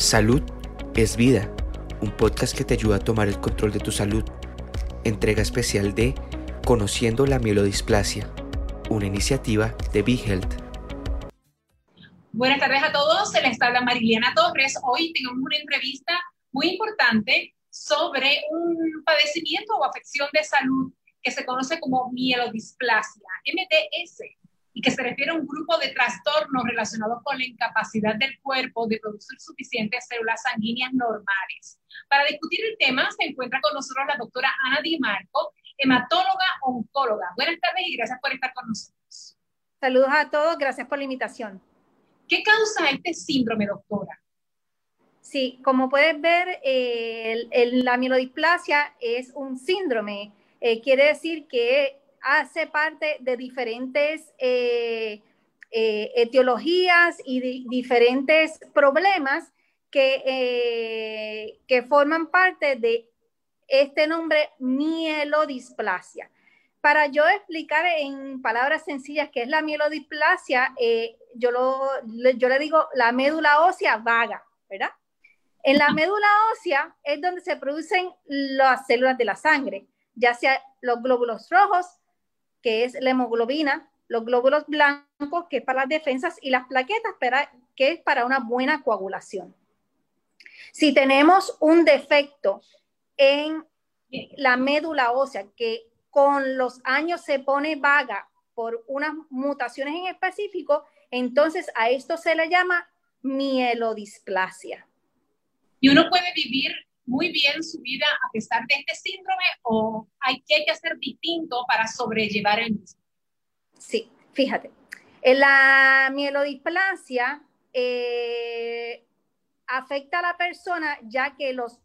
Salud es vida, un podcast que te ayuda a tomar el control de tu salud. Entrega especial de Conociendo la mielodisplasia, una iniciativa de BeHealth. Buenas tardes a todos, se les habla Mariliana Torres. Hoy tenemos una entrevista muy importante sobre un padecimiento o afección de salud que se conoce como mielodisplasia, MDS y que se refiere a un grupo de trastornos relacionados con la incapacidad del cuerpo de producir suficientes células sanguíneas normales. Para discutir el tema se encuentra con nosotros la doctora Ana Di Marco, hematóloga oncóloga. Buenas tardes y gracias por estar con nosotros. Saludos a todos, gracias por la invitación. ¿Qué causa este síndrome, doctora? Sí, como puedes ver, eh, la mielodisplasia es un síndrome. Eh, quiere decir que hace parte de diferentes eh, eh, etiologías y diferentes problemas que, eh, que forman parte de este nombre mielodisplasia. Para yo explicar en palabras sencillas qué es la mielodisplasia, yo, lo, yo le digo la médula ósea vaga, ¿verdad? En la médula ósea es donde se producen las células de la sangre, ya sea los glóbulos rojos, que es la hemoglobina, los glóbulos blancos, que es para las defensas, y las plaquetas, que es para una buena coagulación. Si tenemos un defecto en la médula ósea que con los años se pone vaga por unas mutaciones en específico, entonces a esto se le llama mielodisplasia. Y uno puede vivir muy bien su vida a pesar de este síndrome o hay que, hacer distinto para sobrellevar el mismo? Sí, fíjate. En la mielodisplasia eh, afecta a la persona ya que los,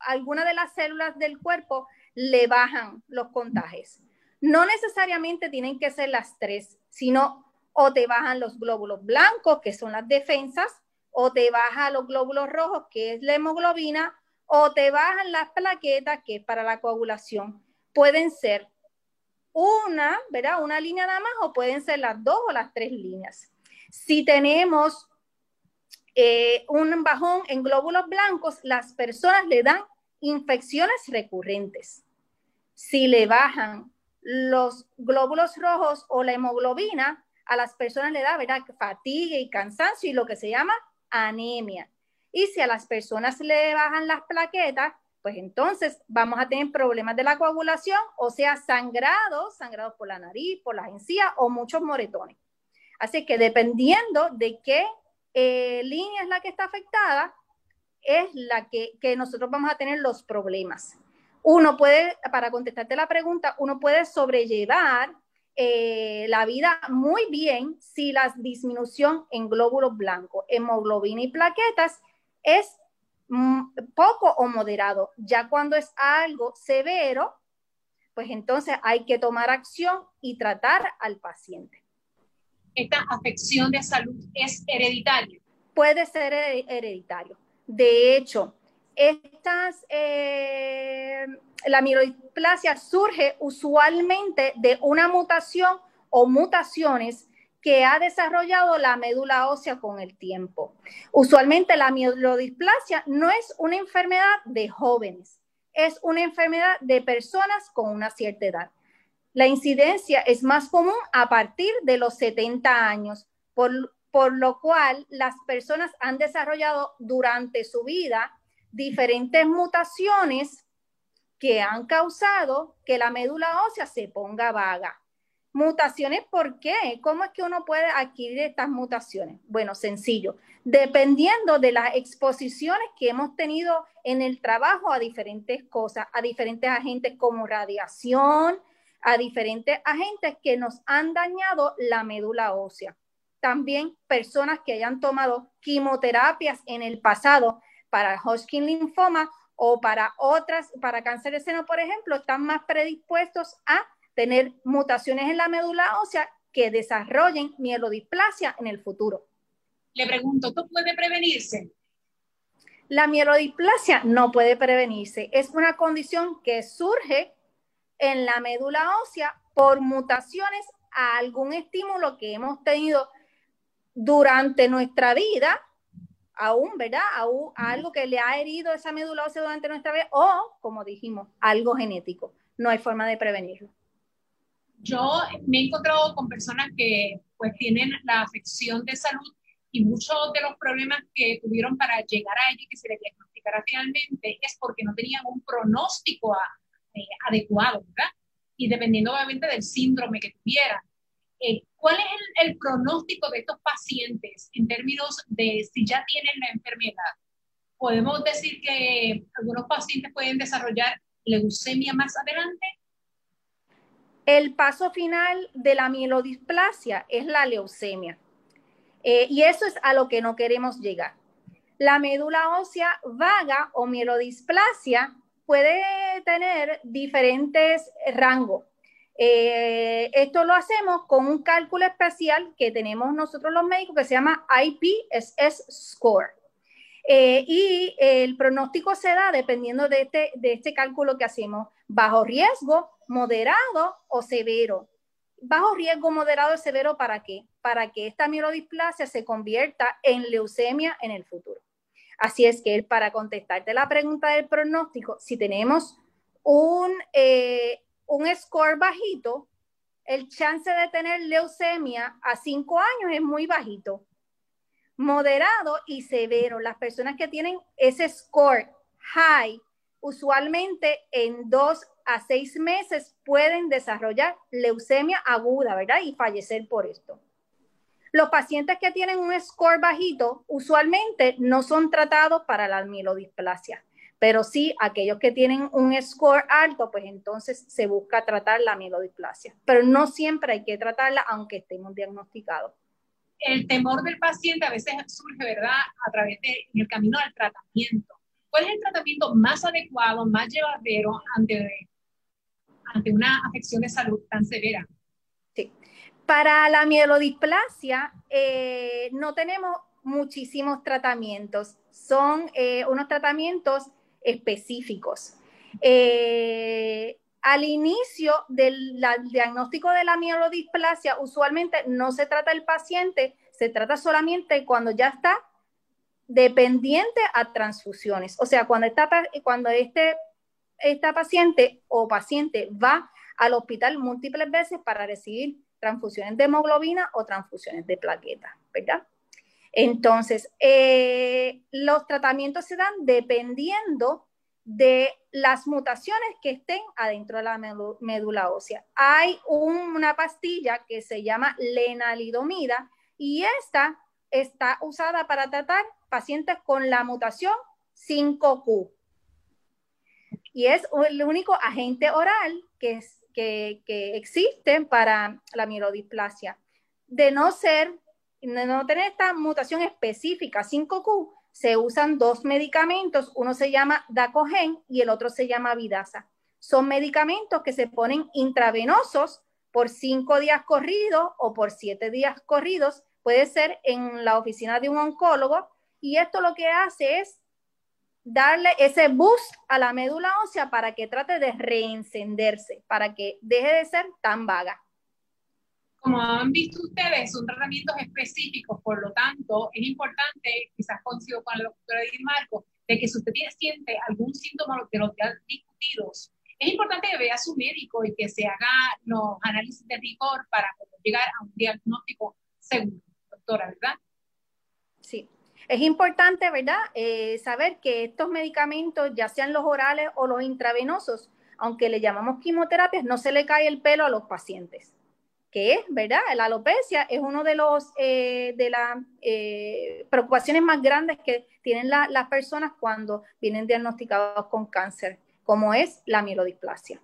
algunas de las células del cuerpo le bajan los contagios. No necesariamente tienen que ser las tres, sino o te bajan los glóbulos blancos, que son las defensas, o te bajan los glóbulos rojos, que es la hemoglobina, o te bajan las plaquetas, que es para la coagulación. Pueden ser una, ¿verdad? Una línea nada más, o pueden ser las dos o las tres líneas. Si tenemos eh, un bajón en glóbulos blancos, las personas le dan infecciones recurrentes. Si le bajan los glóbulos rojos o la hemoglobina, a las personas le da ¿verdad? fatiga y cansancio y lo que se llama anemia. Y si a las personas le bajan las plaquetas, pues entonces vamos a tener problemas de la coagulación, o sea, sangrados, sangrados por la nariz, por las encías o muchos moretones. Así que dependiendo de qué eh, línea es la que está afectada, es la que, nosotros vamos a tener los problemas. Uno puede, para contestarte la pregunta, uno puede sobrellevar eh, la vida muy bien si la disminución en glóbulos blancos, hemoglobina y plaquetas es mm, poco o moderado. Ya cuando es algo severo, pues entonces hay que tomar acción y tratar al paciente. ¿Esta afección de salud es hereditaria? Puede ser hereditario. De hecho, estas, eh, la mielodisplasia surge usualmente de una mutación o mutaciones que ha desarrollado la médula ósea con el tiempo. Usualmente la mielodisplasia no es una enfermedad de jóvenes, es una enfermedad de personas con una cierta edad. La incidencia es más común a partir de los 70 años, por, por lo cual las personas han desarrollado durante su vida diferentes mutaciones que han causado que la médula ósea se ponga vaga. Mutaciones, ¿por qué? ¿Cómo es que uno puede adquirir estas mutaciones? Bueno, sencillo. Dependiendo de las exposiciones que hemos tenido en el trabajo a diferentes cosas, a diferentes agentes como radiación, a diferentes agentes que nos han dañado la médula ósea. También personas que hayan tomado quimioterapias en el pasado para Hodgkin linfoma o para otras, para cáncer de seno, por ejemplo, están más predispuestos a tener mutaciones en la médula ósea que desarrollen mielodisplasia en el futuro. Le pregunto, ¿esto puede prevenirse? La mielodisplasia no puede prevenirse. Es una condición que surge en la médula ósea por mutaciones a algún estímulo que hemos tenido durante nuestra vida, aún, ¿verdad? A, algo que le ha herido esa médula ósea durante nuestra vida o, como dijimos, algo genético. No hay forma de prevenirlo. Yo me he encontrado con personas que pues tienen la afección de salud y muchos de los problemas que tuvieron para llegar a ella y que se le diagnosticara finalmente es porque no tenían un pronóstico eh, adecuado, ¿verdad? Y dependiendo obviamente del síndrome que tuvieran. Eh, ¿Cuál es el, pronóstico de estos pacientes en términos de si ya tienen la enfermedad? ¿Podemos decir que algunos pacientes pueden desarrollar leucemia más adelante? El paso final de la mielodisplasia es la leucemia. Eh, y eso es a lo que no queremos llegar. La médula ósea vaga o mielodisplasia puede tener diferentes rangos. Eh, esto lo hacemos con un cálculo especial que tenemos nosotros los médicos que se llama IPSS score. Eh, y el pronóstico se da dependiendo de este, de este cálculo que hacemos, bajo riesgo, moderado o severo. Bajo riesgo, moderado o severo, ¿para qué? Para que esta mielodisplasia se convierta en leucemia en el futuro. Así es que para contestarte la pregunta del pronóstico, si tenemos un eh, un score bajito, el chance de tener leucemia a cinco años es muy bajito. Moderado y severo. Las personas que tienen ese score high, usualmente en dos a seis meses pueden desarrollar leucemia aguda, ¿verdad? Y fallecer por esto. Los pacientes que tienen un score bajito usualmente no son tratados para la mielodisplasia. Pero sí, aquellos que tienen un score alto, pues entonces se busca tratar la mielodisplasia. Pero no siempre hay que tratarla aunque estemos diagnosticados. El temor del paciente a veces surge, ¿verdad?, a través del camino del tratamiento. ¿Cuál es el tratamiento más adecuado, más llevadero ante, ante una afección de salud tan severa? Sí. Para la mielodisplasia, eh, no tenemos muchísimos tratamientos. Son eh, unos tratamientos específicos. Eh, al inicio del diagnóstico de la mielodisplasia, usualmente no se trata el paciente, se trata solamente cuando ya está dependiente a transfusiones. O sea, cuando, está, cuando este, esta paciente o paciente va al hospital múltiples veces para recibir transfusiones de hemoglobina o transfusiones de plaquetas, ¿verdad? Entonces, eh, los tratamientos se dan dependiendo de las mutaciones que estén adentro de la médula ósea. Hay una pastilla que se llama lenalidomida y esta está usada para tratar pacientes con la mutación 5Q. Y es el único agente oral que, que, que existe para la mielodisplasia. De no ser no tener esta mutación específica 5Q, se usan dos medicamentos, uno se llama Dacogen y el otro se llama Vidasa. Son medicamentos que se ponen intravenosos por cinco días corridos o por siete días corridos, puede ser en la oficina de un oncólogo, y esto lo que hace es darle ese boost a la médula ósea para que trate de reencenderse, para que deje de ser tan vaga. Como han visto ustedes, son tratamientos específicos, por lo tanto, es importante, quizás coincido con la doctora Edith Marco, de que si usted tiene, siente algún síntoma de los ya discutidos, es importante que vea a su médico y que se haga los análisis de rigor para poder llegar a un diagnóstico seguro, doctora, ¿verdad? Sí. Es importante, ¿verdad?, eh, saber que estos medicamentos, ya sean los orales o los intravenosos, aunque le llamamos quimioterapias, no se le cae el pelo a los pacientes que es, ¿verdad? La alopecia es uno de los eh, de las eh, preocupaciones más grandes que tienen las personas cuando vienen diagnosticados con cáncer, como es la mielodisplasia.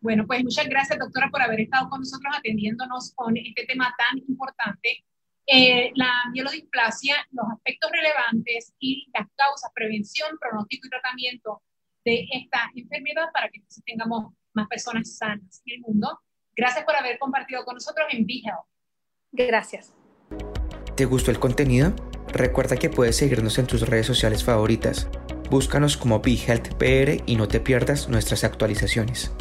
Bueno, pues muchas gracias, doctora, por haber estado con nosotros atendiéndonos con este tema tan importante. Eh, la mielodisplasia, los aspectos relevantes y las causas, prevención, pronóstico y tratamiento de esta enfermedad para que tengamos más personas sanas en el mundo. Gracias por haber compartido con nosotros en BeHealth. Gracias. ¿Te gustó el contenido? Recuerda que puedes seguirnos en tus redes sociales favoritas. Búscanos como BeHealthPR y no te pierdas nuestras actualizaciones.